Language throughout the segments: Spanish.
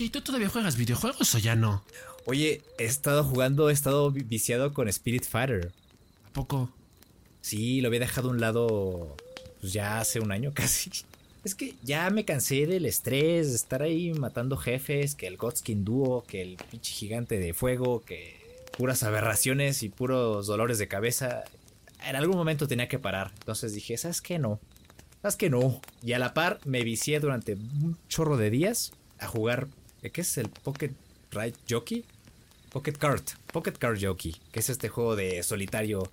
Oye, ¿y tú todavía juegas videojuegos o ya no? Oye, he estado jugando, he estado vi- viciado con Spirit Fighter. ¿A poco? Sí, lo había dejado a un lado pues ya hace un año casi. Es que ya me cansé del estrés, de estar ahí matando jefes, que el Godskin Duo, que el pinche gigante de fuego, que puras aberraciones y puros dolores de cabeza. En algún momento tenía que parar. Entonces dije, ¿sabes qué? No. ¿Sabes qué? No. Y a la par me vicié durante un chorro de días a jugar. ¿Eh, ¿Qué es el Pocket Ride Jockey? Pocket Kart. Pocket Kart Jockey. Que es este juego de solitario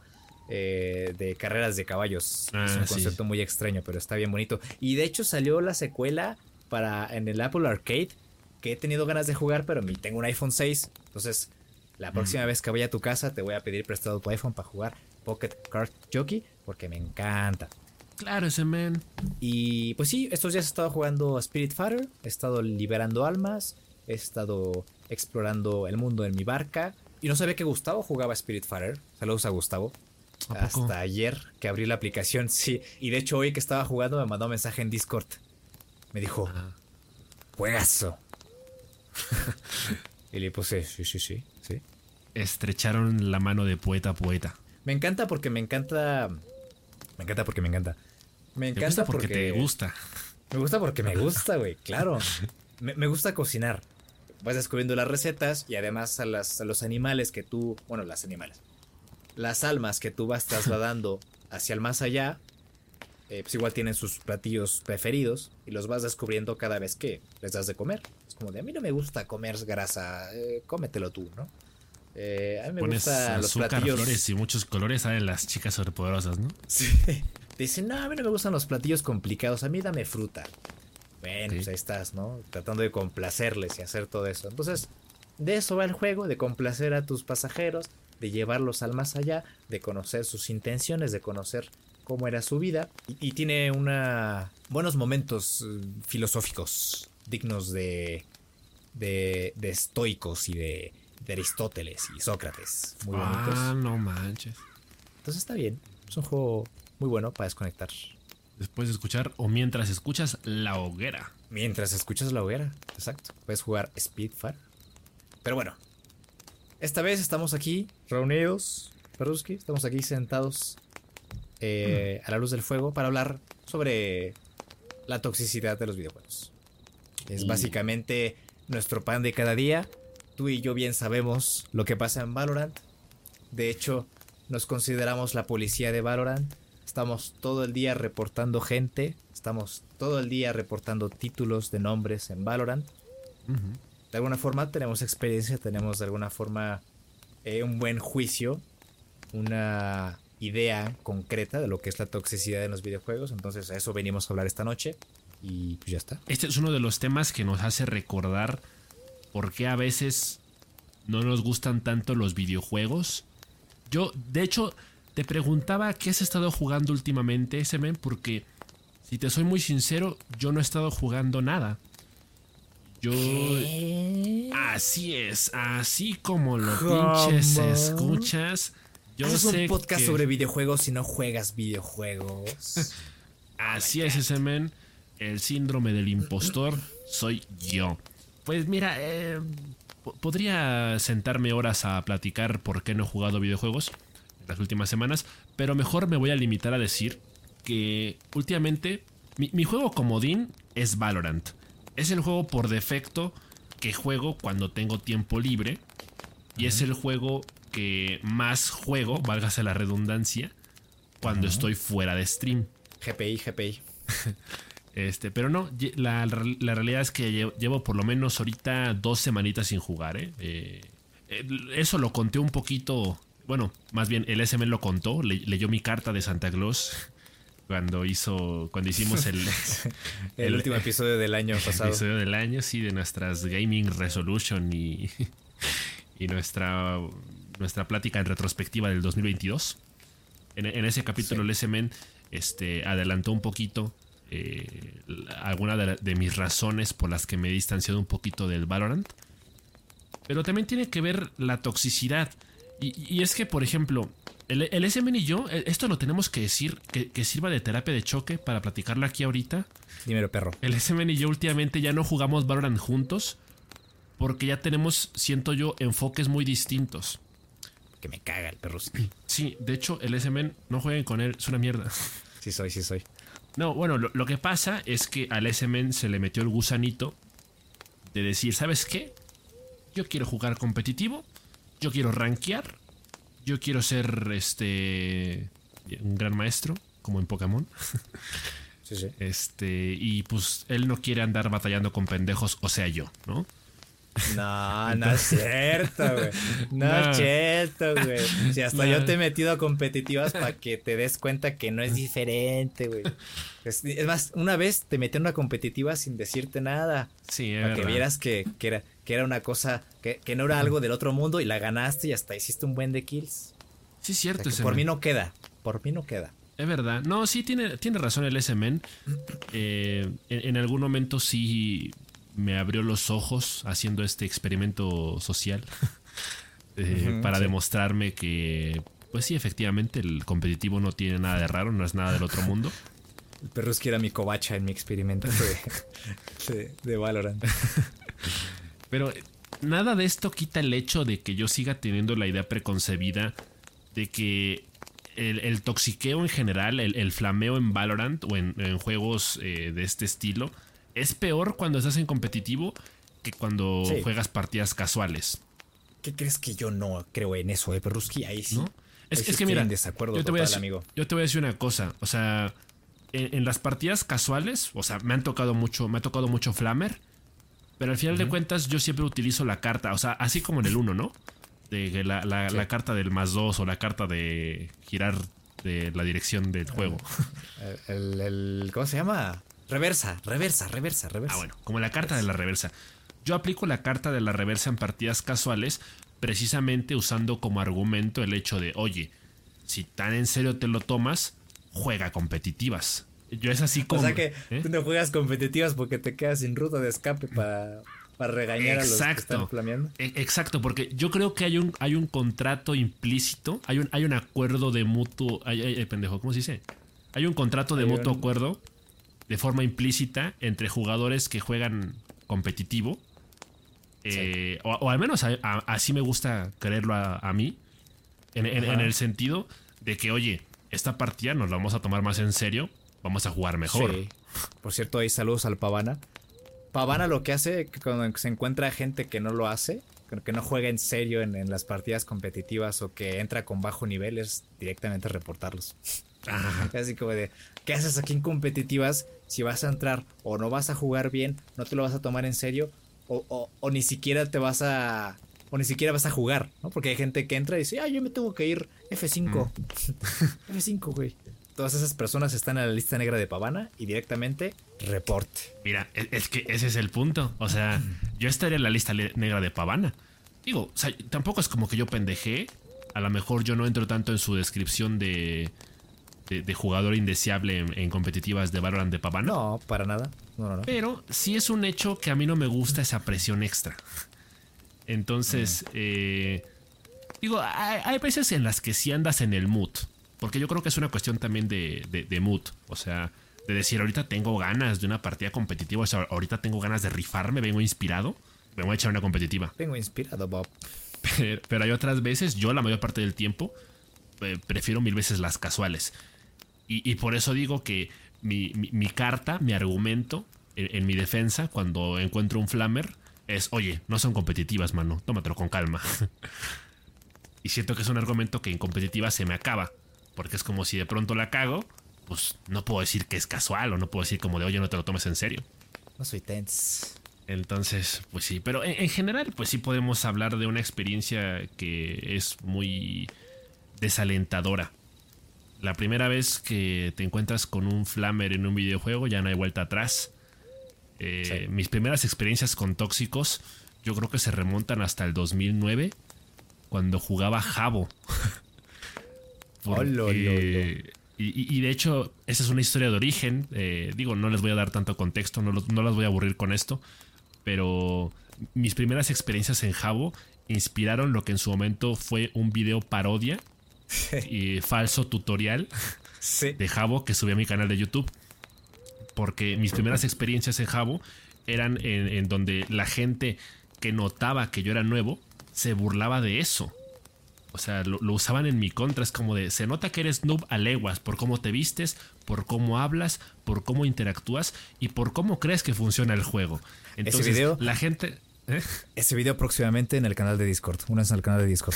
eh, de carreras de caballos. Ah, es un sí. concepto muy extraño, pero está bien bonito. Y de hecho salió la secuela para en el Apple Arcade. Que he tenido ganas de jugar, pero tengo un iPhone 6. Entonces, la próxima vez que vaya a tu casa, te voy a pedir prestado tu iPhone para jugar Pocket Kart Jockey. Porque me encanta. Claro, ese men. Y pues sí, estos días he estado jugando a Spirit Fighter, he estado liberando almas, he estado explorando el mundo en mi barca. Y no sabía que Gustavo jugaba a Spirit Fighter. Saludos a Gustavo. Hasta ayer que abrí la aplicación, sí. Y de hecho hoy que estaba jugando me mandó un mensaje en Discord. Me dijo, juegazo. y le puse, sí, sí, sí, sí. Estrecharon la mano de poeta a poeta. Me encanta porque me encanta... Me encanta porque me encanta. Me Te encanta gusta porque, te gusta. Me gusta porque me gusta, güey, claro. Me, me gusta cocinar. Vas descubriendo las recetas y además a, las, a los animales que tú, bueno, las animales, las almas que tú vas trasladando hacia el más allá, eh, pues igual tienen sus platillos preferidos y los vas descubriendo cada vez que les das de comer. Es como de, a mí no me gusta comer grasa, eh, cómetelo tú, ¿no? Eh, a mí me Pones gustan los azúcar, platillos... flores y muchos colores, salen las chicas sobrepoderosas, ¿no? Sí. Dicen, no, a mí no me gustan los platillos complicados, a mí dame fruta. Bueno, Sí. pues ahí estás, ¿no? Tratando de complacerles y hacer todo eso. Entonces, de eso va el juego, de complacer a tus pasajeros, de llevarlos al más allá, de conocer sus intenciones, de conocer cómo era su vida. Y, y tiene una buenos momentos eh, filosóficos, dignos de, de, de estoicos y de, de Aristóteles y Sócrates. Muy bonitos. ah, no manches. Entonces está bien. Es un juego muy bueno para desconectar. Después de escuchar o mientras escuchas La Hoguera. Mientras escuchas la hoguera. Exacto. Puedes jugar Speedfire. Pero bueno. Esta vez estamos aquí reunidos. Peruski. Estamos aquí sentados eh, a la luz del fuego para hablar sobre la toxicidad de los videojuegos. Es básicamente nuestro pan de cada día. Tú y yo bien sabemos lo que pasa en Valorant. De hecho, nos consideramos la policía de Valorant. Estamos todo el día reportando gente. Estamos todo el día reportando títulos de nombres en Valorant. De alguna forma tenemos experiencia, tenemos de alguna forma eh, un buen juicio, una idea concreta de lo que es la toxicidad en los videojuegos. Entonces, a eso venimos a hablar esta noche. Y pues ya está. Este es uno de los temas que nos hace recordar por qué a veces no nos gustan tanto los videojuegos. Yo, de hecho, te preguntaba qué has estado jugando últimamente, Semen, porque si te soy muy sincero, yo no he estado jugando nada. Yo. Así es, así como lo pinches escuchas. Yo Haces sé un podcast que- sobre videojuegos y no juegas videojuegos. Así es ese men. El síndrome del impostor soy yo. Pues mira, eh, po- podría sentarme horas a platicar por qué no he jugado videojuegos las últimas semanas, pero mejor me voy a limitar a decir que últimamente mi, mi juego comodín es Valorant. Es el juego por defecto que juego cuando tengo tiempo libre y es el juego que más juego, válgase la redundancia, cuando estoy fuera de stream. GPI, GPI. Este, pero no, la, la realidad es que lle- llevo por lo menos ahorita dos semanitas sin jugar, ¿eh? Eh, el- eso lo conté un poquito, bueno, más bien el SM lo contó, le- leyó mi carta de Santa Claus cuando hizo, cuando hicimos el, El, último episodio del año pasado. episodio del año, sí, de nuestras Gaming Resolution y, y nuestra, nuestra plática en retrospectiva del 2022. En, en ese capítulo, el SMN este, adelantó un poquito eh, alguna de, de mis razones por las que me he distanciado un poquito del Valorant. Pero también tiene que ver la toxicidad. Y, y es que, por ejemplo, el, el SMN y yo, eh, esto lo tenemos que decir, que, que sirva de terapia de choque para platicarlo aquí ahorita. Dímelo, perro. El SMN y yo últimamente ya no jugamos Valorant juntos porque ya tenemos, siento yo, enfoques muy distintos. Que me caga el perro. Sí, de hecho, el SMN no jueguen con él, es una mierda. Sí soy, sí soy. No, bueno, lo, lo que pasa es que al SMN se le metió el gusanito de decir, ¿sabes qué? Yo quiero jugar competitivo, yo quiero rankear, yo quiero ser este un gran maestro, como en Pokémon. Sí, sí. Este, y pues él no quiere andar batallando con pendejos, o sea, yo, ¿no? No, no es cierto, güey. No, No. es cierto, güey. Si hasta No. yo te he metido a competitivas para que te des cuenta que no es diferente, güey. Es, es más, una vez te metí en una competitiva sin decirte nada. Sí, Para que vieras que, que era, que era una cosa, que, que no era algo del otro mundo y la ganaste y hasta hiciste un buen de kills. Sí, es O sea, cierto. ese por mí no queda. Por mí no queda. Es verdad. No, sí, tiene, tiene razón el SMN. Eh, en, en algún momento sí me abrió los ojos haciendo este experimento social eh, para sí. demostrarme que, pues sí, efectivamente, el competitivo no tiene nada de raro, no es nada del otro mundo. El perro es que era mi covacha en mi experimento de, de, de Valorant. Pero eh, nada de esto quita el hecho de que yo siga teniendo la idea preconcebida de que el, el toxiqueo en general, el, el flameo en Valorant o en, en juegos eh, de este estilo, es peor cuando estás en competitivo que cuando Sí. juegas partidas casuales. ¿Qué crees que yo no creo en eso, eh, Perruski? Ahí sí. Es, que mira, desacuerdo yo te, voy a total, decir, amigo. yo te voy a decir una cosa, o sea, en, en las partidas casuales, o sea, me han tocado mucho, me ha tocado mucho Flammer, pero al final de cuentas yo siempre utilizo la carta, o sea, así como en el 1, ¿no? De la, la- la carta del más 2 o la carta de girar de la dirección del juego. El, el- el- ¿Cómo se llama? Reversa, reversa, reversa, reversa. Ah, bueno, como la carta de la reversa. Yo aplico la carta de la reversa en partidas casuales precisamente usando como argumento el hecho de, oye, si tan en serio te lo tomas, juega competitivas. Yo es así O como... sea que ¿eh? tú no juegas competitivas porque te quedas sin ruta de escape para, para regañar a los que están Exacto. flameando. E- Exacto, porque yo creo que hay un, hay un contrato implícito, hay un, hay un acuerdo de mutuo. Ay, ay, ay, pendejo, ¿cómo se dice? Hay un contrato de Hay mutuo un- acuerdo de forma implícita entre jugadores que juegan competitivo. eh, o, o al menos a- a- así me gusta creerlo a, a mí. En, en- en Ajá. el sentido de que, oye, esta partida nos la vamos a tomar más en serio, vamos a jugar mejor. Sí. Por cierto, ahí saludos al Pavana. Pavana lo que hace que cuando se encuentra gente que no lo hace, que no juega en serio en, en las partidas competitivas o que entra con bajo nivel, es directamente reportarlos. Así como de, ¿qué haces aquí en competitivas? Si vas a entrar o no vas a jugar bien, no te lo vas a tomar en serio o, o- o ni siquiera te vas a, o ni siquiera vas a jugar, ¿no? Porque hay gente que entra y dice, ah, yo me tengo que ir F5. F5, güey. Todas esas personas están en la lista negra de Pavana y directamente reporte. Mira, es, es que ese es el punto. O sea, yo estaría en la lista negra de Pavana. Digo, o sea, tampoco es como que yo pendejé. A lo mejor yo no entro tanto en su descripción de, de, de jugador indeseable en, en competitivas de Valorant de Pavana. No, para nada. No, no, no. Pero sí es un hecho que a mí no me gusta esa presión extra. Entonces, eh, digo, hay, hay veces en las que sí andas en el mood. Porque yo creo que es una cuestión también de, de- de mood. O sea, de decir, ahorita tengo ganas de una partida competitiva. O sea, ahorita tengo ganas de rifarme, vengo inspirado. Me voy a echar una competitiva. Vengo inspirado, Bob. Pero, pero hay otras veces, yo la mayor parte del tiempo, eh, prefiero mil veces las casuales. Y, y por eso digo que mi, mi- mi carta, mi argumento en, en mi defensa, cuando encuentro un flamer, es, oye, no son competitivas, mano, tómatelo con calma. y siento que es un argumento que en competitiva se me acaba. Porque es como si de pronto la cago, pues no puedo decir que es casual o no puedo decir como de, oye, no te lo tomes en serio. No soy tense. Entonces, pues sí, pero en, en general, pues sí podemos hablar de una experiencia que es muy desalentadora. La primera vez que te encuentras con un flamer en un videojuego, ya no hay vuelta atrás. Eh, Sí. Mis primeras experiencias con tóxicos, yo creo que se remontan hasta el 2009, cuando jugaba Jabo. Oh, lo, lo, Porque- Y, de hecho, esa es una historia de origen. eh, digo, no les voy a dar tanto contexto, no, no las voy a aburrir con esto. Pero mis primeras experiencias en Jabo inspiraron lo que en su momento fue un video parodia y falso tutorial Sí. de Jabo que subí a mi canal de YouTube. Porque mis primeras experiencias en Jabo eran en, en donde la gente que notaba que yo era nuevo se burlaba de eso. O sea, lo, lo usaban en mi contra. Es como de, se nota que eres noob a leguas por cómo te vistes, por cómo hablas, por cómo interactúas y por cómo crees que funciona el juego. Entonces, video? la gente... ¿eh? Ese video próximamente en el canal de Discord. Una en el canal de Discord.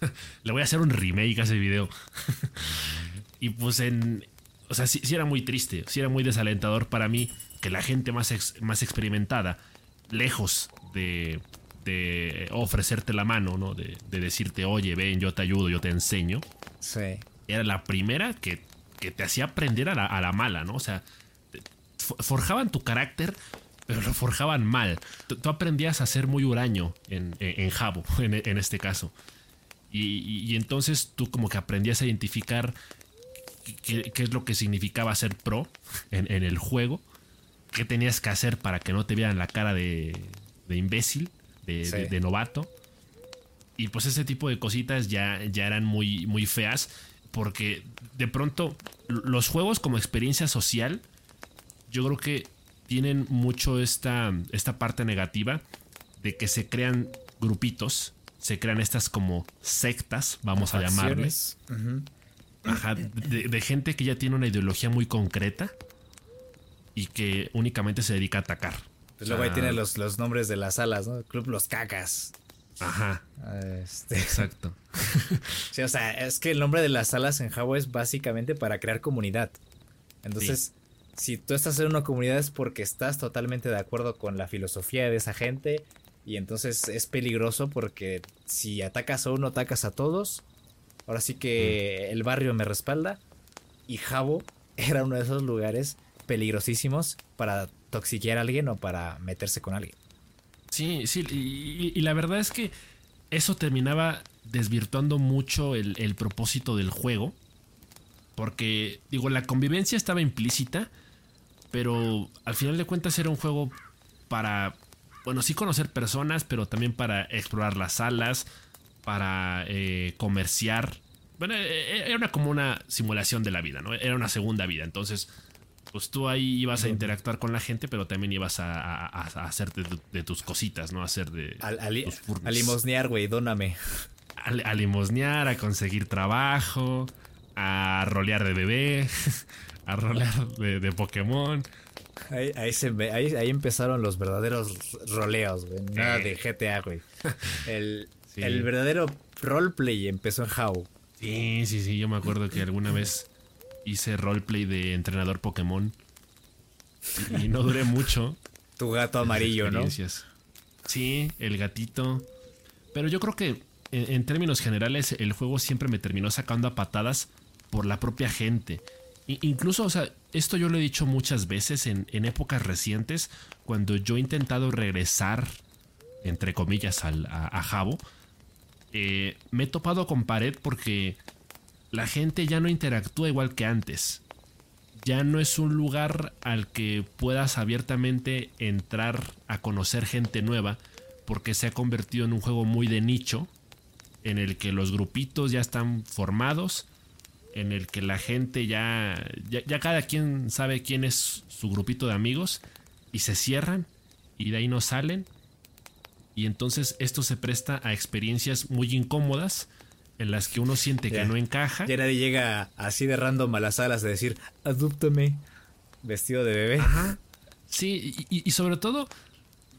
Le voy a hacer un remake a ese video. y pues en. O sea, sí, sí era muy triste, sí era muy desalentador para mí que la gente más, ex- más experimentada, lejos de, de ofrecerte la mano, ¿no? De, de decirte, oye, ven, yo te ayudo, yo te enseño, Sí. era la primera que, que te hacía aprender a la, a la mala, ¿no? O sea, forjaban tu carácter, pero lo forjaban mal. Tú, tú aprendías a ser muy huraño en, en, en Jabo, en, en este caso. Y, y- y entonces tú como que aprendías a identificar qué, qué es lo que significaba ser pro en, en el juego, qué tenías que hacer para que no te vieran la cara de, de imbécil, de, Sí. de- de novato. Y pues ese tipo de cositas ya, ya eran muy, muy feas. Porque de pronto los juegos como experiencia social, yo creo que tienen mucho esta, esta parte negativa de que se crean grupitos, se crean estas como sectas, vamos a llamarles. Ajá, de, de gente que ya tiene una ideología muy concreta y que únicamente se dedica a atacar. Pues luego ahí tiene los, los nombres de las salas, ¿no? Club Los Cacas. Ajá, Este, exacto. sí, o sea, es que el nombre de las salas en Java es básicamente para crear comunidad. Entonces, si tú estás en una comunidad es porque estás totalmente de acuerdo con la filosofía de esa gente. Y entonces es peligroso porque si atacas a uno, atacas a todos. Ahora sí que el barrio me respalda. Y Jabo era uno de esos lugares peligrosísimos para toxiquear a alguien o para meterse con alguien. Sí, sí, y, la verdad es que eso terminaba desvirtuando mucho el, el propósito del juego. Porque, digo, la convivencia estaba implícita, pero al final de cuentas era un juego para, bueno, sí conocer personas, pero también para explorar las salas, para eh, comerciar. Bueno, eh, eh, era como una simulación de la vida, ¿no? Era una segunda vida. Entonces, pues tú ahí ibas a interactuar con la gente, pero también ibas a, a- hacer de, tu- de tus cositas, ¿no? A hacer de Al, al- tus furries. a limosnear, güey, dóname. a, limosnear, a conseguir trabajo, a rolear de bebé, a rolear de, de Pokémon. Ahí, ahí, se ve- ahí, ahí empezaron los verdaderos roleos, güey. Nada de GTA, güey. El, Sí. el verdadero roleplay empezó en How. Sí, sí, sí, yo me acuerdo que alguna vez hice roleplay de entrenador Pokémon y, no duré mucho. Tu gato amarillo, ¿no? Sí, el gatito. Pero yo creo que en, en términos generales el juego siempre me terminó sacando a patadas por la propia gente. Incluso, o sea, esto yo lo he dicho muchas veces en, en épocas recientes, cuando yo he intentado regresar, entre comillas, al, a, a Jabo, eh, me he topado con pared porque la gente ya no interactúa igual que antes. Ya no es un lugar al que puedas abiertamente entrar a conocer gente nueva, porque se ha convertido en un juego muy de nicho, en el que los grupitos ya están formados, en el que la gente ya, ya, cada quien sabe quién es su grupito de amigos y se cierran y de ahí no salen. Y entonces esto se presta a experiencias muy incómodas en las que uno siente Ya. que no encaja. Ya nadie llega así de random a las salas de decir, adúptame, vestido de bebé. Sí, y, y- y sobre todo,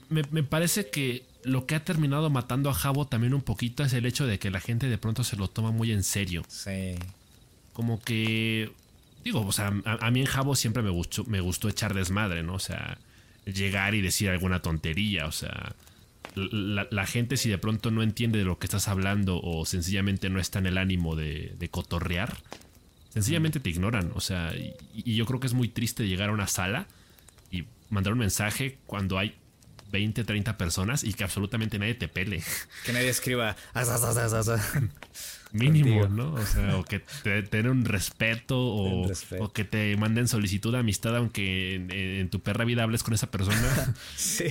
me, me parece que lo que ha terminado matando a Jabo también un poquito es el hecho de que la gente de pronto se lo toma muy en serio. Sí. Como que. Digo, o sea, a, a mí en Jabo siempre me gustó, me gustó echar desmadre, ¿no? O sea, llegar y decir alguna tontería. O sea, la, la gente, si de pronto no entiende de lo que estás hablando o sencillamente no está en el ánimo de, de cotorrear, sencillamente te ignoran. O sea, y, y yo creo que es muy triste llegar a una sala y mandar un mensaje cuando hay 20, 30 personas y que absolutamente nadie te pele. Que nadie escriba. "As, as, as, as, as, as". Mínimo, Contigo. ¿no? O sea, o que te tener un respeto o, respeto. o que te manden solicitud de amistad aunque en, en tu perra vida hables con esa persona. Sí.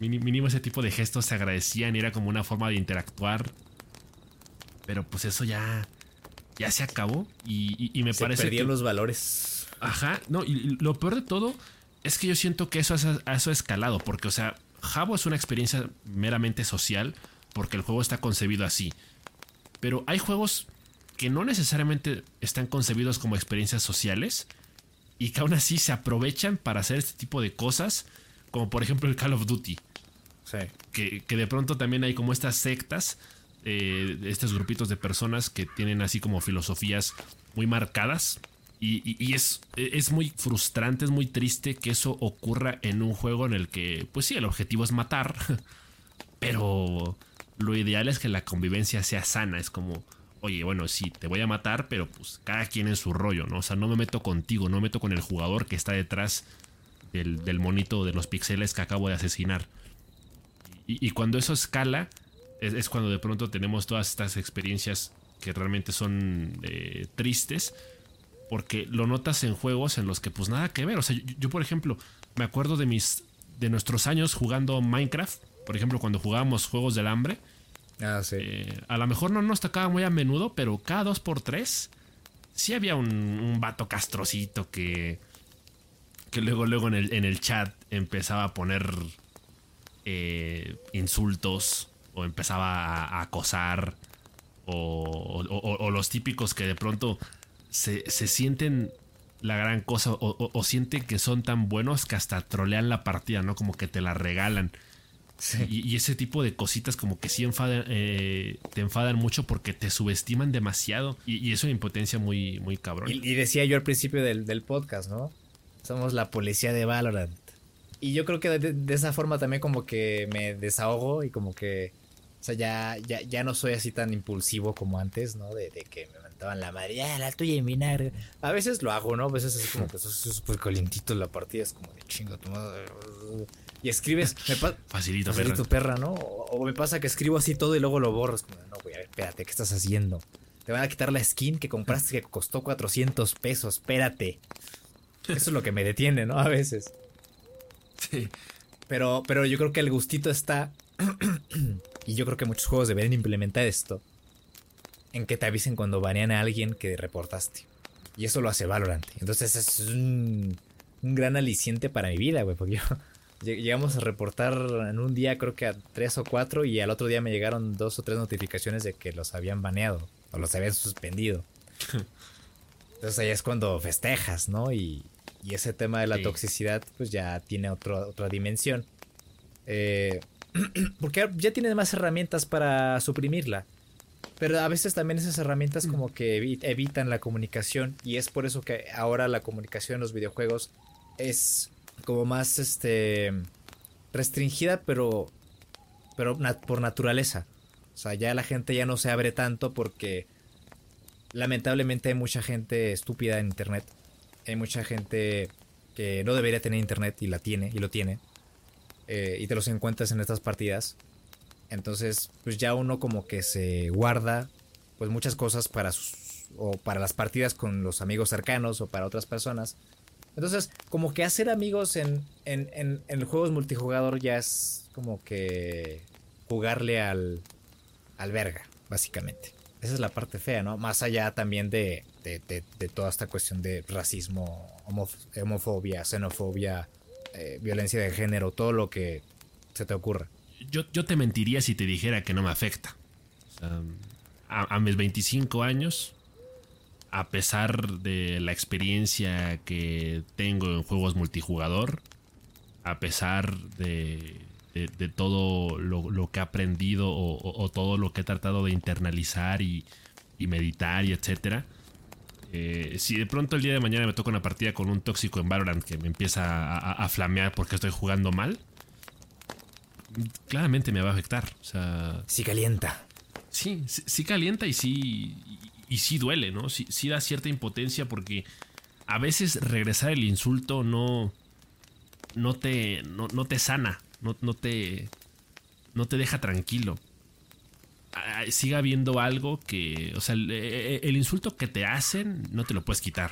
Mínimo ese tipo de gestos se agradecían y era como una forma de interactuar. Pero pues eso ya, ya se acabó y, y- y me Se parece perdieron que... los valores. Ajá, no, y y lo peor de todo es que yo siento que eso, ha- eso ha escalado, porque, o sea, Jabo es una experiencia meramente social, porque el juego está concebido así. Pero hay juegos que no necesariamente están concebidos como experiencias sociales y que aún así se aprovechan para hacer este tipo de cosas, como por ejemplo el Call of Duty Que, de pronto también hay como estas sectas, eh, estos grupitos de personas que tienen así como filosofías muy marcadas. Y es, es muy frustrante, es muy triste que eso ocurra en un juego en el que, pues sí, el objetivo es matar, pero lo ideal es que la convivencia sea sana. Es como, oye, bueno, sí, te voy a matar, pero pues cada quien en su rollo, ¿no? O sea, no me meto contigo, no me meto con el jugador que está detrás del, del monito de los pixeles que acabo de asesinar. Y, y cuando eso escala, es, es cuando de pronto tenemos todas estas experiencias que realmente son eh, tristes. Porque lo notas en juegos en los que pues nada que ver. O sea, yo, yo, por ejemplo, me acuerdo de mis. de nuestros años jugando Minecraft. Por ejemplo, cuando jugábamos juegos del hambre. Ah, sí. eh, a lo mejor no nos tocaba muy a menudo, pero cada dos por tres. Sí había un, un vato castrocito que. que luego, luego en el, en el chat empezaba a poner eh, insultos o empezaba a, a acosar o, o- o- o los típicos que de pronto se, se sienten la gran cosa o, sienten que son tan buenos que hasta trolean la partida, ¿no? Como que te la regalan. Y, y ese tipo de cositas como que sí enfadan, eh, te enfadan mucho porque te subestiman demasiado y, y es una impotencia muy, muy cabrón. Y, y decía yo al principio del, del podcast, ¿no? Somos la policía de Valorant. Y yo creo que de, de esa forma también como que me desahogo y como que... O sea, ya, ya, ya no soy así tan impulsivo como antes, ¿no? De, de que me mentaban la madre, ya, la tuya en vinagre. A veces lo hago, ¿no? A veces es como que es súper calientito la partida, es como de chingo tu madre. Y escribes, me Facilito, Facilito perra. perra, ¿no? O, o me pasa que escribo así todo y luego lo borras. Como, no, güey, a ver, espérate, ¿qué estás haciendo? Te van a quitar la skin que compraste que costó 400 pesos, espérate. Eso es lo que me detiene, ¿no? A veces. Sí. Pero, pero yo creo que el gustito está. y yo creo que muchos juegos deberían implementar esto. En que te avisen cuando banean a alguien que reportaste. Y eso lo hace Valorant. Entonces es un, un gran aliciente para mi vida, güey. Porque yo lleg- llegamos a reportar en un día, creo que a tres o cuatro. Y al otro día me llegaron dos o tres notificaciones de que los habían baneado. O los habían suspendido. Entonces ahí es cuando festejas, ¿no? Y, y ese tema de la Sí. toxicidad, pues ya tiene otro- otra dimensión. Eh, porque ya tiene más herramientas para suprimirla. Pero a veces también esas herramientas como que evi- evitan la comunicación. Y es por eso que ahora la comunicación en los videojuegos es como más este restringida, pero, pero por naturaleza. sea, ya la gente ya no se abre tanto porque lamentablemente hay mucha gente estúpida en internet. Hay mucha gente que no debería tener internet y la tiene y lo tiene. Eh, y te los encuentras en estas partidas. Entonces, pues ya uno como que se guarda pues muchas cosas para sus o para las partidas con los amigos cercanos o para otras personas. Entonces, como que hacer amigos en, en, en, en juegos multijugador ya es como que jugarle al, al verga, básicamente. Esa es la parte fea, ¿no? Más allá también de, de, de, toda esta cuestión de racismo, homofobia, xenofobia, eh, violencia de género, todo lo que se te ocurra. Yo, yo te mentiría si te dijera que no me afecta. a mis 25 años, a pesar de la experiencia que tengo en juegos multijugador, a pesar de, de, todo lo, que he aprendido o, todo lo que he tratado de internalizar y, meditar y etcétera, eh, si de pronto el día de mañana me toca una partida con un tóxico en Valorant que me empieza a, flamear porque estoy jugando mal, claramente me va a afectar. O sea, sí calienta. Sí, sí, calienta y sí, y sí duele, ¿no? Sí, sí da cierta impotencia porque a veces regresar el insulto no, no, te, no, te sana, no, no, te, no te deja tranquilo. Siga habiendo algo que, o sea, el, insulto que te hacen no te lo puedes quitar.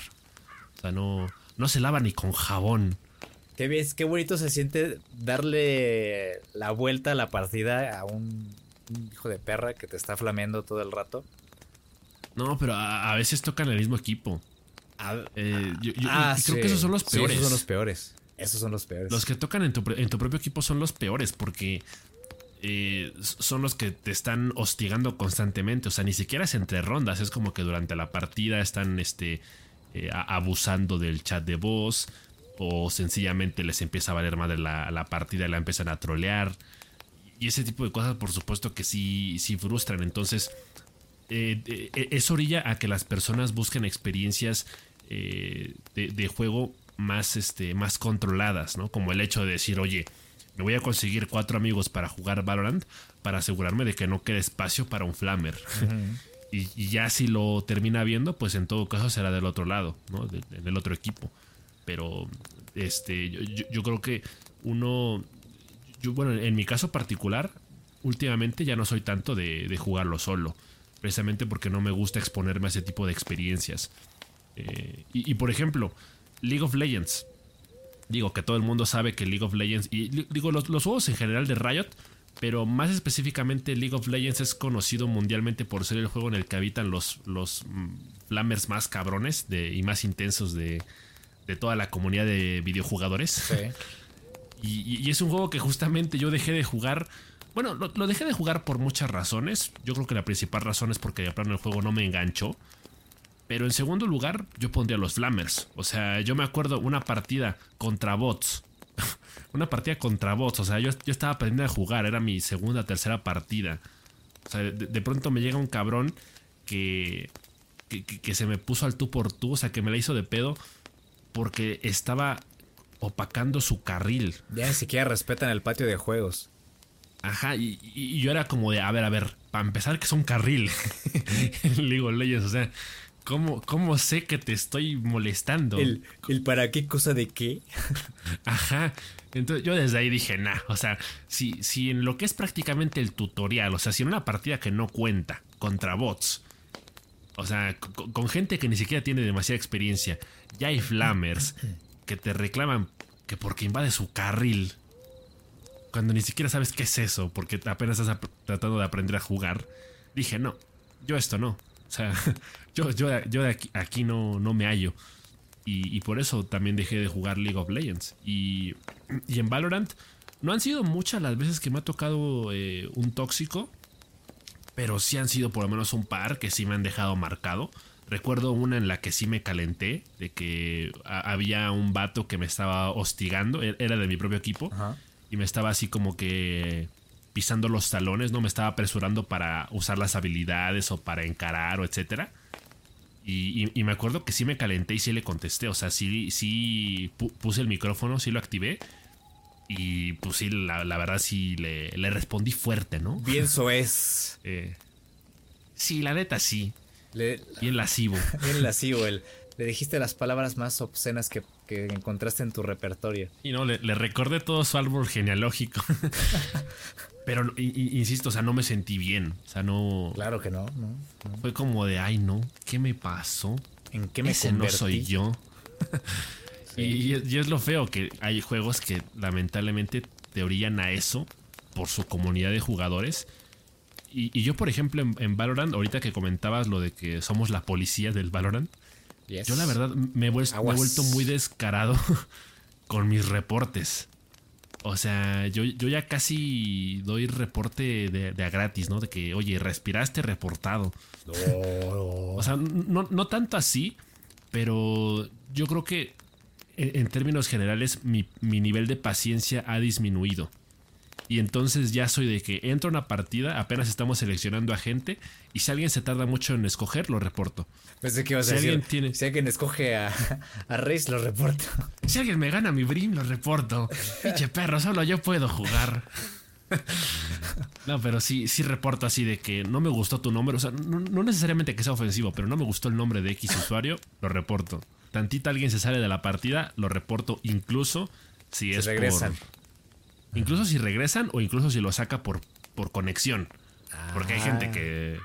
O sea, no, no se lava ni con jabón. Qué, ves, qué bonito se siente darle la vuelta a la partida a un hijo de perra que te está flameando todo el rato. No, pero a, veces tocan el mismo equipo. Eh, yo, ah, creo que esos son los peores. esos son los peores. Esos son los peores. Los que tocan en tu, propio equipo son los peores porque eh, son los que te están hostigando constantemente. O sea, ni siquiera es entre rondas. Es como que durante la partida están este, eh, abusando del chat de voz. O sencillamente les empieza a valer madre la, la partida y la empiezan a trolear. Y ese tipo de cosas, por supuesto que sí, sí frustran. Entonces, eh, eh, es orilla a que las personas busquen experiencias eh, de, juego más, este, más controladas, ¿no? Como el hecho de decir, oye, me voy a conseguir cuatro amigos para jugar Valorant para asegurarme de que no quede espacio para un flamer. y, ya si lo termina viendo, pues en todo caso será del otro lado, ¿no? en el otro equipo. Pero este, yo, creo que uno, yo, bueno, en mi caso particular, últimamente ya no soy tanto de jugarlo solo precisamente porque no me gusta exponerme a ese tipo de experiencias. Eh, y, por ejemplo, League of Legends. Digo que todo el mundo sabe que League of Legends, y digo los, juegos en general de Riot, pero más específicamente League of Legends es conocido mundialmente por ser el juego en el que habitan los, los mm, flamers más cabrones y más intensos de, toda la comunidad de videojugadores. y, y, es un juego que justamente yo dejé de jugar bueno, lo, dejé de jugar por muchas razones. Yo creo que la principal razón es porque de plano el juego no me enganchó. Pero en segundo lugar, yo pondría los Flammers. O sea, yo me acuerdo una partida contra bots. una partida contra bots. O sea, yo, estaba aprendiendo a jugar. Era mi segunda, tercera partida. O sea, de, pronto me llega un cabrón que, que, que, se me puso al tú por tú. O sea, que me la hizo de pedo. Porque estaba opacando su carril. Ya ni siquiera respetan el patio de juegos. Ajá, y, yo era como de, a ver, a ver, para empezar que es un carril League of Legends, o sea, ¿cómo, ¿cómo, sé que te estoy molestando? ¿El, ¿El, para qué cosa de qué? Ajá, entonces yo desde ahí dije, nah, o sea, si, si en lo que es prácticamente el tutorial, o sea, si en una partida que no cuenta contra bots, o sea, con, con gente que ni siquiera tiene demasiada experiencia, ya hay flammers que te reclaman que porque invade su carril cuando ni siquiera sabes qué es eso, porque apenas estás tratando de aprender a jugar, dije, no, yo esto no. O sea, yo, yo, yo aquí, aquí no, no me hallo. Y, por eso también dejé de jugar League of Legends. Y, y en Valorant no han sido muchas las veces que me ha tocado eh, un tóxico, pero sí han sido por lo menos un par que sí me han dejado marcado. Recuerdo una en la que sí me calenté, de que había un vato que me estaba hostigando, e-, era de mi propio equipo. Ajá y me estaba así como que pisando los talones, no me estaba apresurando para usar las habilidades o para encarar o etcétera. Y, me acuerdo que sí me calenté y sí le contesté, o sea, sí, sí puse el micrófono, sí lo activé. Y pues sí, la, la verdad sí le, le respondí fuerte, ¿no? Bien es. Eh, sí, la neta sí. Le, Bien lascivo. bien lascivo. El, le dijiste las palabras más obscenas que, que encontraste en tu repertorio. Y no, le, le recordé todo su árbol genealógico. Pero insisto, o sea, no me sentí bien. O sea, no. Claro que no, ¿no? Fue como de, ay, no, ¿qué me pasó? ¿En qué me Ese no convertí? soy yo. y, y es- y es lo feo que hay juegos que lamentablemente te orillan a eso por su comunidad de jugadores. Y, y yo, por ejemplo, en, en Valorant, ahorita que comentabas lo de que somos la policía del Valorant, Yes. yo la verdad me he, me he vuelto muy descarado con mis reportes. O sea, yo, yo ya casi doy reporte de, de a gratis, ¿no? De que, oye, respiraste reportado. O sea, no, no tanto así, pero yo creo que en, en términos generales mi, mi nivel de paciencia ha disminuido. Y entonces ya soy de que entro a una partida, apenas estamos seleccionando a gente, y si alguien se tarda mucho en escoger, lo reporto. Pensé que ibas Si a decir, alguien tiene- si alguien escoge a, a Reis, lo reporto. Si alguien me gana mi Brim, lo reporto. Pinche perro, solo yo puedo jugar. No, pero sí, sí reporto así de que no me gustó tu nombre. O sea, no, no necesariamente que sea ofensivo, pero no me gustó el nombre de X usuario, lo reporto. Tantita alguien se sale de la partida, lo reporto incluso si Se es regresan. por- incluso si regresan o incluso si lo saca por, por conexión. Porque hay gente que,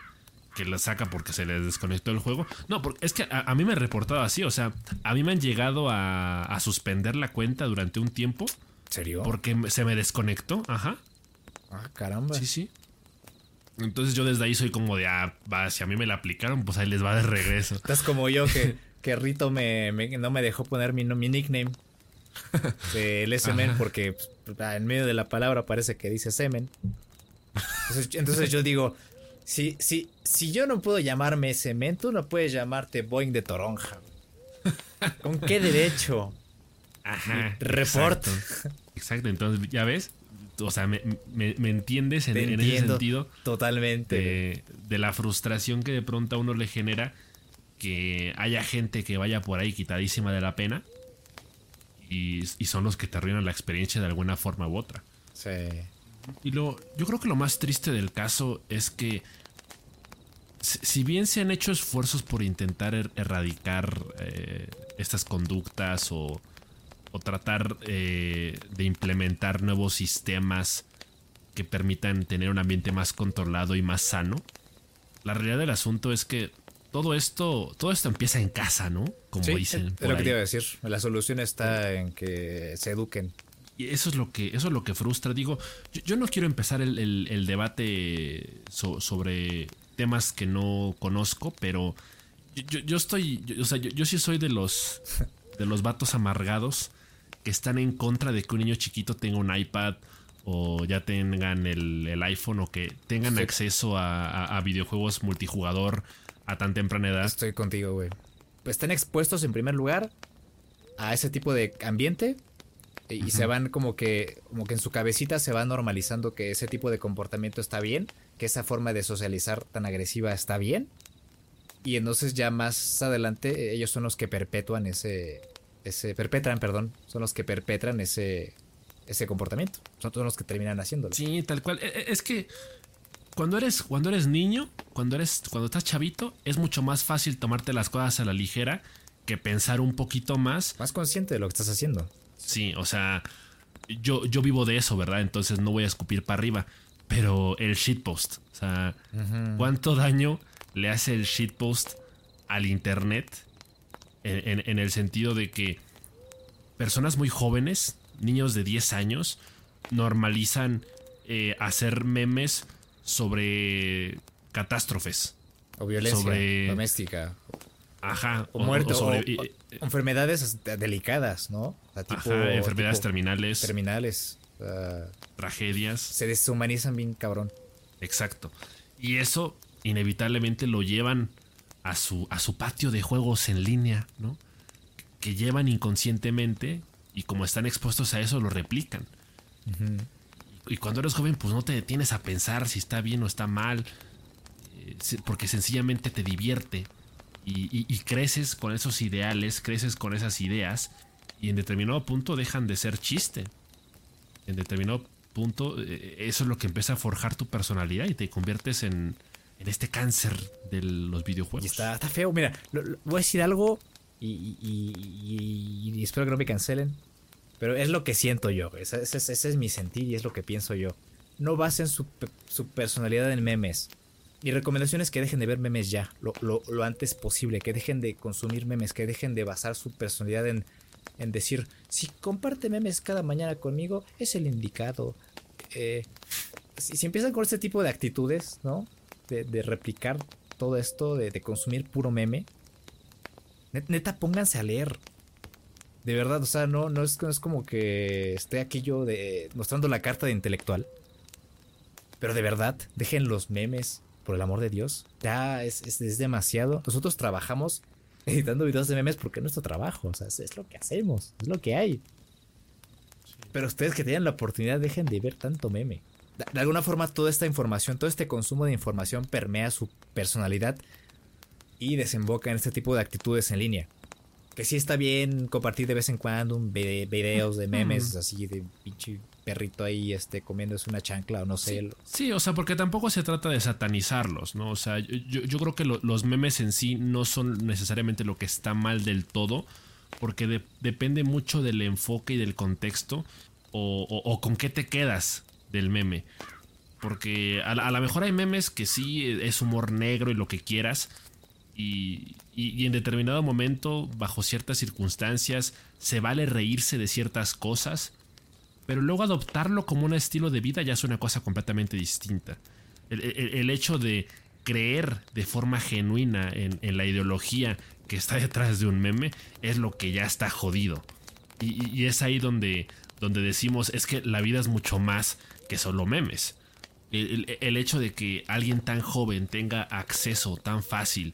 que lo saca porque se les desconectó el juego. No, porque es que a, a mí me han reportado así. O sea, a mí me han llegado a, a suspender la cuenta durante un tiempo ¿En serio? porque se me desconectó. Ajá. Ah, caramba. Sí, sí. Entonces yo desde ahí soy como de, ah, va, si a mí me la aplicaron, pues ahí les va de regreso. Estás como yo que, que Rito me, me- no me dejó poner mi, no- mi nickname del SMN porque pues, en medio de la palabra parece que dice semen. Entonces, entonces yo digo, si, si, si yo no puedo llamarme SMN, tú no puedes llamarte Boeing de Toronja. ¿Con qué derecho? Ajá. Report. Exacto. Exacto, entonces ya ves, o sea, me, me- me entiendes en, ese sentido Totalmente. de, de la frustración que de pronto a uno le genera que haya gente que vaya por ahí quitadísima de la pena y, y son los que te arruinan la experiencia de alguna forma u otra. Sí. Y lo, yo creo que lo más triste del caso es que si si bien se han hecho esfuerzos por intentar er- erradicar eh, estas conductas o, o tratar eh, de implementar nuevos sistemas que permitan tener un ambiente más controlado y más sano, la realidad del asunto es que todo esto, todo esto empieza en casa, ¿no? Como Sí, dicen. es lo que te iba a decir. La solución está en que se eduquen. Y eso es lo que, eso es lo que frustra. Digo, yo, yo no quiero empezar el, el- el debate so- sobre temas que no conozco, pero yo, yo- yo estoy, yo- o sea, yo, yo sí soy de los, de los vatos amargados que están en contra de que un niño chiquito tenga un iPad o ya tengan el, el iPhone o que tengan Sí. acceso a, a- a videojuegos multijugador a tan temprana edad. Estoy contigo, güey. Pues están expuestos en primer lugar a ese tipo de ambiente y, y se van como que como que en su cabecita se va normalizando que ese tipo de comportamiento está bien, que esa forma de socializar tan agresiva está bien. Y entonces ya más adelante ellos son los que perpetúan ese ese perpetran, perdón, son los que perpetran ese ese comportamiento. Son todos los que terminan haciéndolo. Sí, tal cual. E- e- Es que cuando eres, cuando eres niño, cuando eres, cuando estás chavito, es mucho más fácil tomarte las cosas a la ligera que pensar un poquito más. Más consciente de lo que estás haciendo. Sí, o sea, yo, yo vivo de eso, ¿verdad? Entonces no voy a escupir para arriba. Pero el shitpost, o sea, ¿cuánto daño le hace el shitpost al internet? En, en- en el sentido de que personas muy jóvenes, niños de 10 años, normalizan eh, hacer memes sobre catástrofes. O violencia Sobre- doméstica. Ajá. O, muerto. sobre- o- enfermedades delicadas, ¿no? O sea, tipo- ajá, enfermedades tipo terminales, terminales. Tragedias. se deshumanizan bien cabrón. Exacto. Y eso inevitablemente lo llevan a su, a su patio de juegos en línea, ¿no? Que llevan inconscientemente y como están expuestos a eso lo replican. Y cuando eres joven pues no te detienes a pensar si está bien o está mal, eh, porque sencillamente te divierte y, creces con esos ideales, creces con esas ideas y en determinado punto dejan de ser chiste. en determinado punto, eh, eso es lo que empieza a forjar tu personalidad y te conviertes en, en este cáncer de los videojuegos. Y está, está feo. Mira, voy a decir algo y- y- y espero que no me cancelen. Pero es lo que siento yo. Ese, es mi sentir y es lo que pienso yo. No basen su, pe- su personalidad en memes. Mi recomendación es que dejen de ver memes ya, lo, lo- antes posible, que dejen de consumir memes, que dejen de basar su personalidad en, en decir, si comparte memes cada mañana conmigo, es el indicado. Eh, si, si empiezan con este tipo de actitudes, ¿no? De, replicar todo esto, de, de consumir puro meme, net- neta, pónganse a leer. De verdad, o sea, no, no, es, no es como que esté aquí yo de, mostrando la carta de intelectual. Pero de verdad, dejen los memes, por el amor de Dios. Ya es, es- es demasiado. Nosotros trabajamos editando videos de memes porque es nuestro trabajo. O sea, es, lo que hacemos, es lo que hay. Pero ustedes que tengan la oportunidad, dejen de ver tanto meme. De alguna forma, toda esta información, todo este consumo de información permea su personalidad y desemboca en este tipo de actitudes en línea. Que sí está bien compartir de vez en cuando un vide- videos de memes así de pinche perrito ahí este comiéndose una chancla o no sé. lo- Sí, o sea, porque tampoco se trata de satanizarlos, ¿no? O sea, yo, yo creo que lo- los memes en sí no son necesariamente lo que está mal del todo, porque de- depende mucho del enfoque y del contexto, o, o- o con qué te quedas del meme. Porque a, la- a lo mejor hay memes que sí es humor negro y lo que quieras, y, y- en determinado momento, bajo ciertas circunstancias, se vale reírse de ciertas cosas, pero luego adoptarlo como un estilo de vida ya es una cosa completamente distinta. El, el- el hecho de creer de forma genuina en, en la ideología que está detrás de un meme es lo que ya está jodido. Y, y- es ahí donde, donde decimos es que la vida es mucho más que solo memes. El- el hecho de que alguien tan joven tenga acceso tan fácil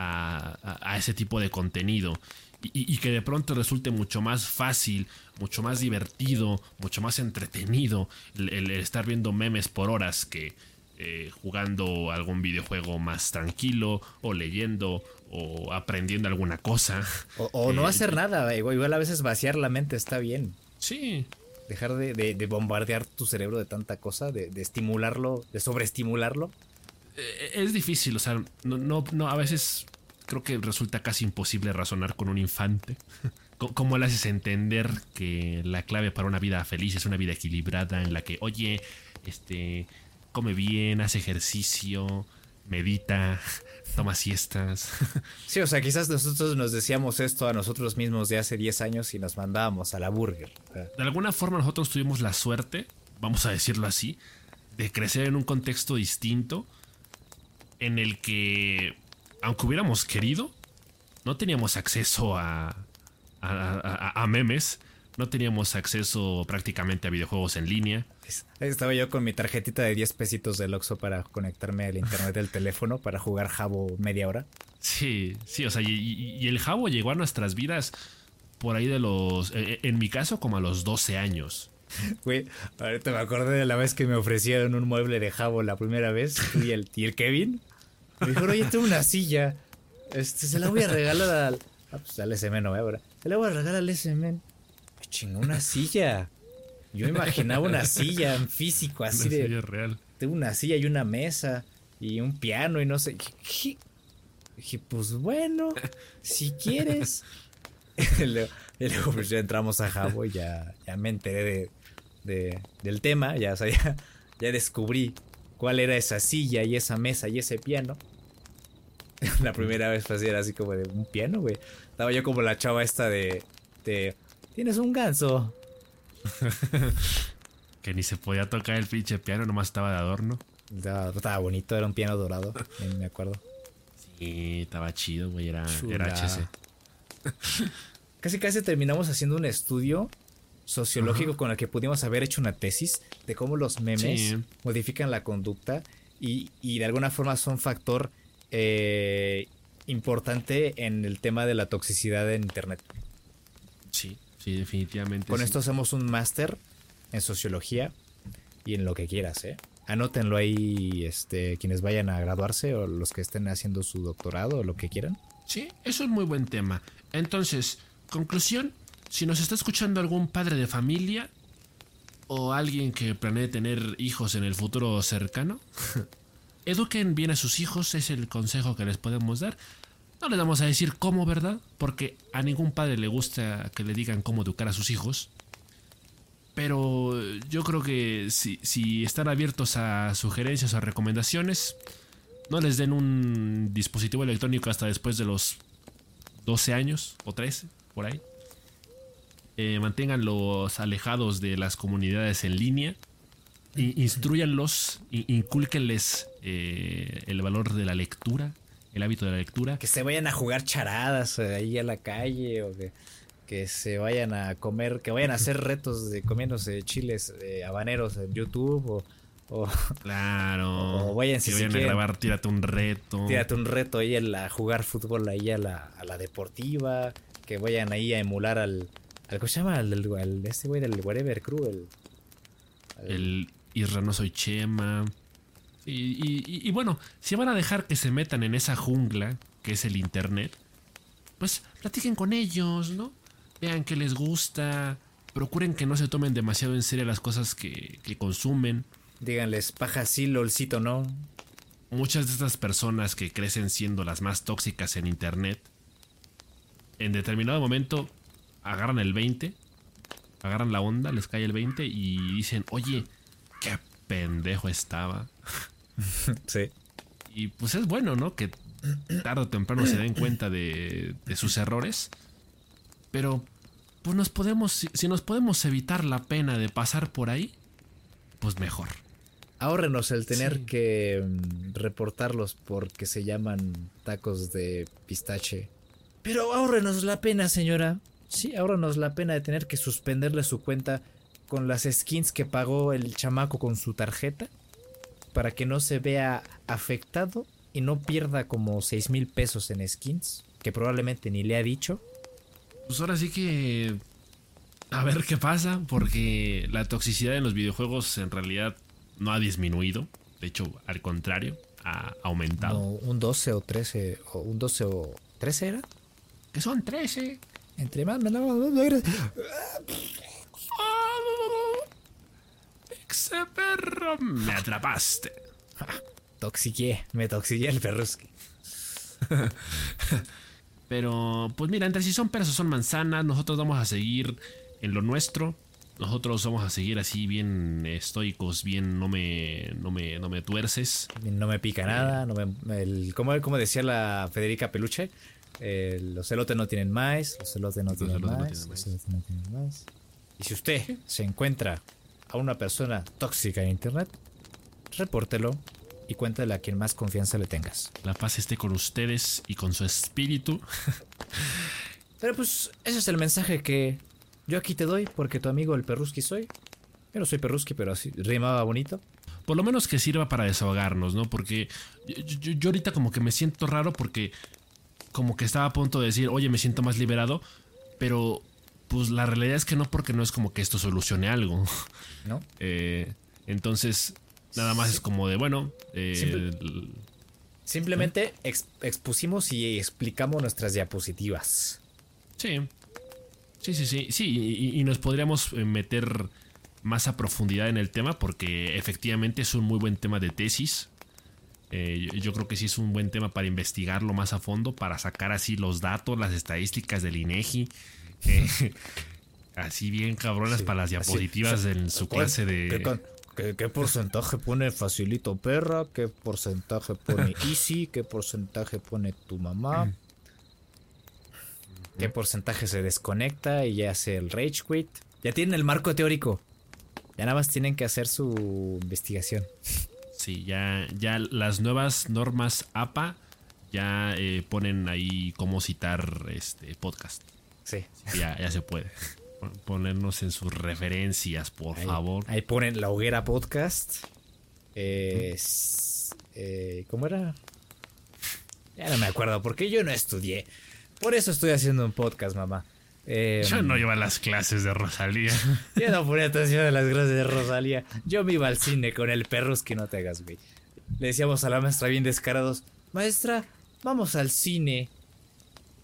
a, a- a ese tipo de contenido y, que de pronto resulte mucho más fácil, mucho más divertido, mucho más entretenido el, el estar viendo memes por horas que eh, jugando algún videojuego más tranquilo o leyendo o aprendiendo alguna cosa. O, o no Eh, hacer nada, igual, igual a veces vaciar la mente está bien. Sí, Dejar de, de- de bombardear tu cerebro de tanta cosa, de, de estimularlo, de sobreestimularlo. eh, es difícil, o sea, no, no, no, a veces creo que resulta casi imposible razonar con un infante. ¿Cómo le haces entender que la clave para una vida feliz es una vida equilibrada en la que, oye, este, come bien, hace ejercicio, medita, toma siestas? Sí, o sea, quizás nosotros nos decíamos esto a nosotros mismos de hace 10 años y nos mandábamos a la burger. De alguna forma nosotros tuvimos la suerte, vamos a decirlo así, de crecer en un contexto distinto en el que, aunque hubiéramos querido, no teníamos acceso a, a, a- a memes, no teníamos acceso prácticamente a videojuegos en línea. es- Estaba yo con mi tarjetita de 10 pesitos del Oxxo para conectarme al internet del teléfono para jugar Jabo media hora. Sí, sí, o sea, y, el jabo llegó a nuestras vidas por ahí de los, eh, en mi caso, como a los 12 años. Güey, ahorita me acordé de la vez que me ofrecieron un mueble de Jabo la primera vez, tú y el, y el Kevin. Me dijeron, oye, tengo una silla. Este, se la voy a regalar al. Ah, pues al SM no, ahora. Se la voy a regalar al SM. Me chingó una silla. Yo imaginaba una silla en físico, así Una de. serie real. Tengo una silla y una mesa y un piano y no sé. Dije, dije, pues bueno, si quieres. y luego, y luego, pues ya entramos a Jabo y ya, ya me enteré de, de- del tema, ya, o sea, ya, ya descubrí cuál era esa silla y esa mesa y ese piano. La primera vez fue así, era así como de un piano, güey. Estaba yo como la chava esta de, de tienes un ganso. Que ni se podía tocar el pinche piano, nomás estaba de adorno. Estaba, estaba bonito, era un piano dorado, me- acuerdo. Sí, estaba chido, güey, era, Chula. era HC. Casi casi terminamos haciendo un estudio sociológico con el que pudimos haber hecho una tesis de cómo los memes Sí. modifican la conducta y, y de alguna forma son factor eh, importante en el tema de la toxicidad en Internet. Sí, sí, definitivamente. Con sí. esto hacemos un máster en sociología y en lo que quieras, ¿eh? Anótenlo ahí, este, quienes vayan a graduarse o los que estén haciendo su doctorado o lo que quieran. Sí, eso es muy buen tema. Entonces, conclusión, si nos está escuchando algún padre de familia, o alguien que planee tener hijos en el futuro cercano, eduquen bien a sus hijos, es el consejo que les podemos dar. No les vamos a decir cómo, ¿verdad? Porque a ningún padre le gusta que le digan cómo educar a sus hijos. Pero yo creo que si, están abiertos a sugerencias o recomendaciones, no les den un dispositivo electrónico hasta después de los 12 años o 13, por ahí. Eh, manténganlos alejados de las comunidades en línea. Instruyanlos, inculquenles eh, el valor de la lectura, el hábito de la lectura. Que se vayan a jugar charadas eh, ahí a la calle o que, que se vayan a comer, que vayan a hacer retos de comiéndose chiles habaneros en YouTube o, claro. O vayan, si vayan a grabar, tírate un reto. Tírate un reto ahí a jugar fútbol ahí a la, a la deportiva. Que vayan ahí a emular al, ¿Cómo se llama? El, este güey del Whatever Crew. El, el, Isra no soy Chema. Y, y, bueno, si van a dejar que se metan en esa jungla que es el internet, pues platiquen con ellos, ¿no? Vean qué les gusta. Procuren que no se tomen demasiado en serio las cosas que, que consumen. Díganles, paja sí, lolcito no. Muchas de estas personas que crecen siendo las más tóxicas en internet, en determinado momento agarran el 20, agarran la onda, les cae el 20 y dicen, oye, qué pendejo estaba. Sí. Y pues es bueno, ¿no? Que tarde o temprano se den cuenta de, sus errores. Pero, pues nos podemos, si nos podemos evitar la pena de pasar por ahí, pues mejor. Ahórrenos el tener que mm, reportarlos porque se llaman tacos de pistache. Pero ahórrenos la pena, señora. Sí, ahora nos la pena de tener que suspenderle su cuenta con las skins que pagó el chamaco con su tarjeta para que no se vea afectado y no pierda como 6 mil pesos en skins, que probablemente ni le ha dicho. Pues ahora sí que... A ver qué pasa, porque la toxicidad en los videojuegos en realidad no ha disminuido. De hecho, al contrario, ha aumentado. un 12 o 13, o un 12 o 13 era. Que son 13. Entre más me lavo Perro, me atrapaste. Toxiqué, me toxiqué el perruski. Pero, pues mira, entre si son peras o son manzanas, nosotros vamos a seguir en lo nuestro. Nosotros vamos a seguir así bien estoicos, bien no me, no me, no me tuerces. No me pica nada, no me, el, como, como decía la Federica Peluche, eh, los elotes no tienen más, los elotes no, tienen, más, los elotes no tienen más. Y si usted se encuentra a una persona tóxica en internet, repórtelo y cuéntale a quien más confianza le tengas. La paz esté con ustedes y con su espíritu. Pero pues ese es el mensaje que yo aquí te doy porque tu amigo el perruski soy. Yo no soy perruski, pero así rimaba bonito. Por lo menos que sirva para desahogarnos, ¿no? Porque yo ahorita como que me siento raro porque como que estaba a punto de decir, oye, me siento más liberado, pero pues la realidad es que no, porque no es como que esto solucione algo. ¿No? Eh, entonces, nada más es como de, bueno... Eh, simplemente expusimos y explicamos nuestras diapositivas. Sí. Sí, sí, sí. Sí, y nos podríamos eh, meter más a profundidad en el tema porque efectivamente es un muy buen tema de tesis. Eh, yo, creo que sí es un buen tema para investigarlo más a fondo, para sacar así los datos, las estadísticas del INEGI. Eh, así bien cabronas para las diapositivas en su clase de. ¿Qué, porcentaje pone Facilito Perra? ¿Qué porcentaje pone Easy? ¿Qué porcentaje pone tu mamá? ¿Qué porcentaje se desconecta y ya hace el Rage Quit? Ya tienen el marco teórico. Ya nada más tienen que hacer su investigación. Sí, ya, ya las nuevas normas APA ya eh, ponen ahí cómo citar este podcast. Sí. Ya, ya se puede. Ponernos en sus referencias, por favor. Ahí ponen la hoguera podcast. Eh, ¿Cómo era? Ya no me acuerdo, porque yo no estudié. Por eso estoy haciendo un podcast, mamá. Eh, yo no iba a las clases de Rosalía. Yo no ponía atención a las clases de Rosalía. Yo me iba al cine con el perros que no te hagas, güey. Le decíamos a la maestra bien descarados, maestra, vamos al cine.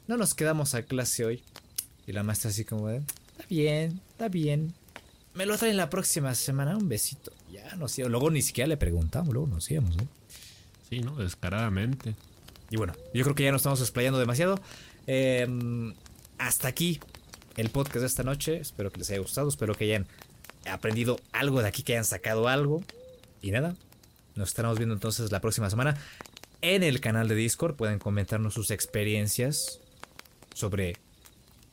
No nos quedamos a clase hoy. Y la maestra así como de, está bien, está bien. me lo traen la próxima semana. Un besito. Ya nos íbamos. Luego ni siquiera le preguntamos, luego nos íbamos, ¿eh? Sí, ¿no? Descaradamente. Y bueno, yo creo que ya nos estamos explayando demasiado. Eh, hasta aquí el podcast de esta noche. Espero que les haya gustado. Espero que hayan aprendido algo de aquí, que hayan sacado algo. Y nada, nos estaremos viendo entonces la próxima semana en el canal de Discord. Pueden comentarnos sus experiencias sobre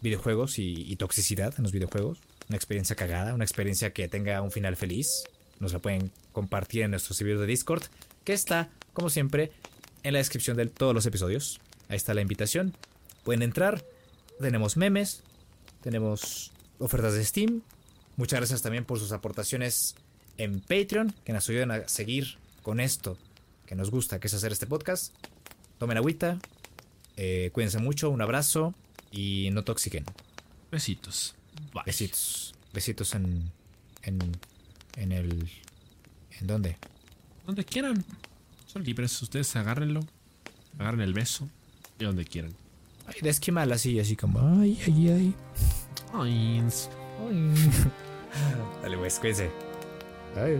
videojuegos y, toxicidad en los videojuegos. Una experiencia cagada, una experiencia que tenga un final feliz. Nos la pueden compartir en nuestro servidor de Discord, que está, como siempre, en la descripción de todos los episodios. Ahí está la invitación. Pueden entrar. Tenemos memes. Tenemos ofertas de Steam. Muchas gracias también por sus aportaciones en Patreon, que nos ayudan a seguir con esto que nos gusta, que es hacer este podcast. Tomen agüita. eh, cuídense mucho. Un abrazo. Y no toxiquen. Besitos. Bye. Besitos. Besitos en. En. En el. ¿En dónde? Donde quieran. Son libres. Ustedes agárrenlo. Agarren el beso. Y donde quieran. Ay, de esquimal así, así como. Ay, ay, ay. Ay, Dale, pues, cuídense. Ay.